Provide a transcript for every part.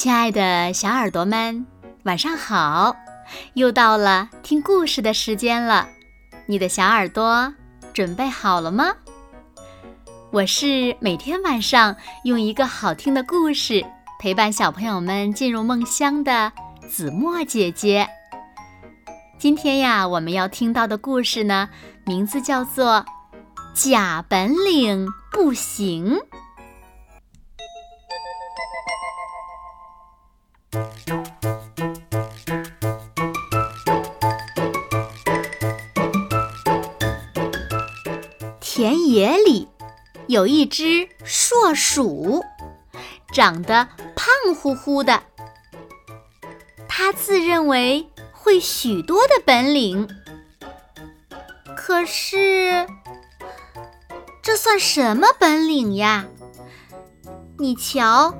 亲爱的小耳朵们，晚上好！又到了听故事的时间了，你的小耳朵准备好了吗？我是每天晚上用一个好听的故事陪伴小朋友们进入梦乡的子墨姐姐。今天呀，我们要听到的故事呢，名字叫做《假本领不行》。田野里有一只硕鼠，长得胖乎乎的。它自认为会许多的本领，可是这算什么本领呀？你瞧，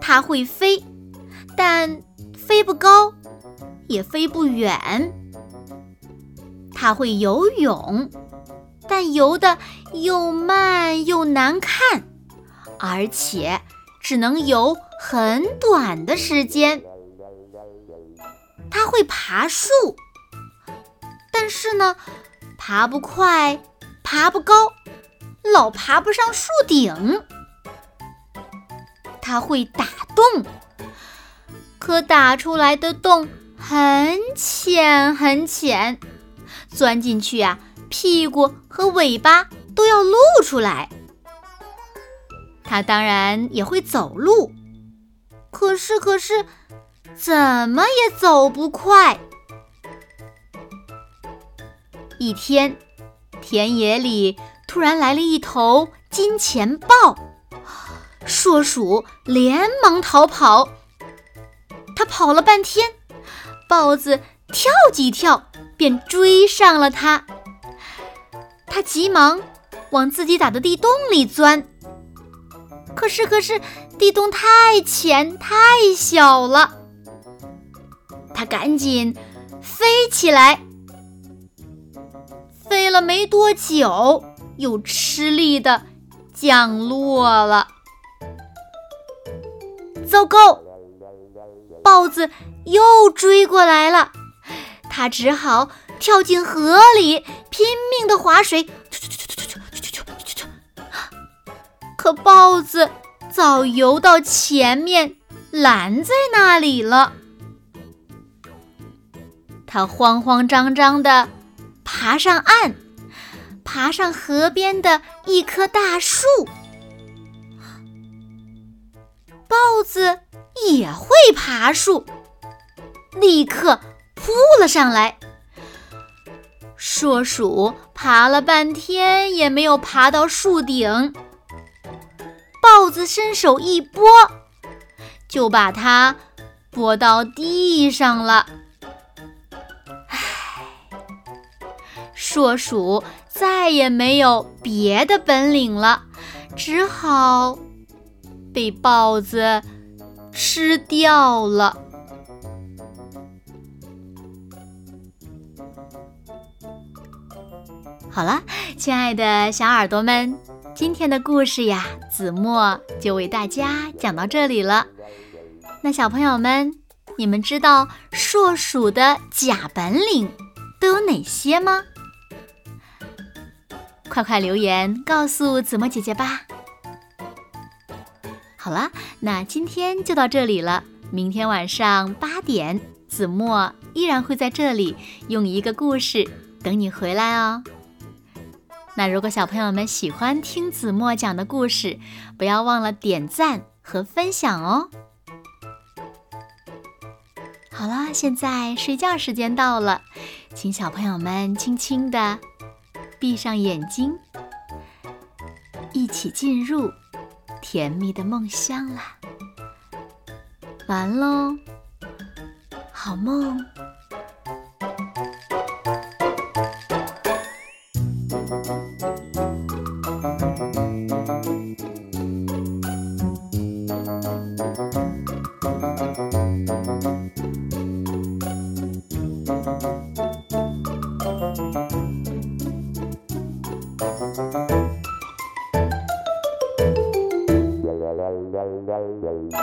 它会飞，但飞不高，也飞不远。它会游泳。但游的又慢又难看，而且只能游很短的时间。它会爬树，但是呢，爬不快，爬不高，老爬不上树顶。它会打洞，可打出来的洞很浅很浅，钻进去啊。屁股和尾巴都要露出来。它当然也会走路，可是可是，怎么也走不快。一天，田野里突然来了一头金钱豹，硕鼠连忙逃跑。它跑了半天，豹子跳几跳便追上了它。他急忙往自己打的地洞里钻，可是可是地洞太浅太小了。他赶紧飞起来，飞了没多久，又吃力的降落了。糟糕，豹子又追过来了，他只好。跳进河里，拼命的划水，可豹子早游到前面，拦在那里了。他慌慌张张的爬上岸，爬上河边的一棵大树。豹子也会爬树，立刻扑了上来。硕鼠爬了半天也没有爬到树顶，豹子伸手一拨，就把它拨到地上了。唉，硕鼠再也没有别的本领了，只好被豹子吃掉了。好了，亲爱的小耳朵们，今天的故事呀，子墨就为大家讲到这里了。那小朋友们，你们知道硕鼠的假本领都有哪些吗？快快留言告诉子墨姐姐吧。好了，那今天就到这里了。明天晚上八点，子墨依然会在这里用一个故事等你回来哦。那如果小朋友们喜欢听子墨讲的故事，不要忘了点赞和分享哦。好了，现在睡觉时间到了，请小朋友们轻轻的闭上眼睛，一起进入甜蜜的梦乡啦。完喽，好梦。đầy đầy đầy đầy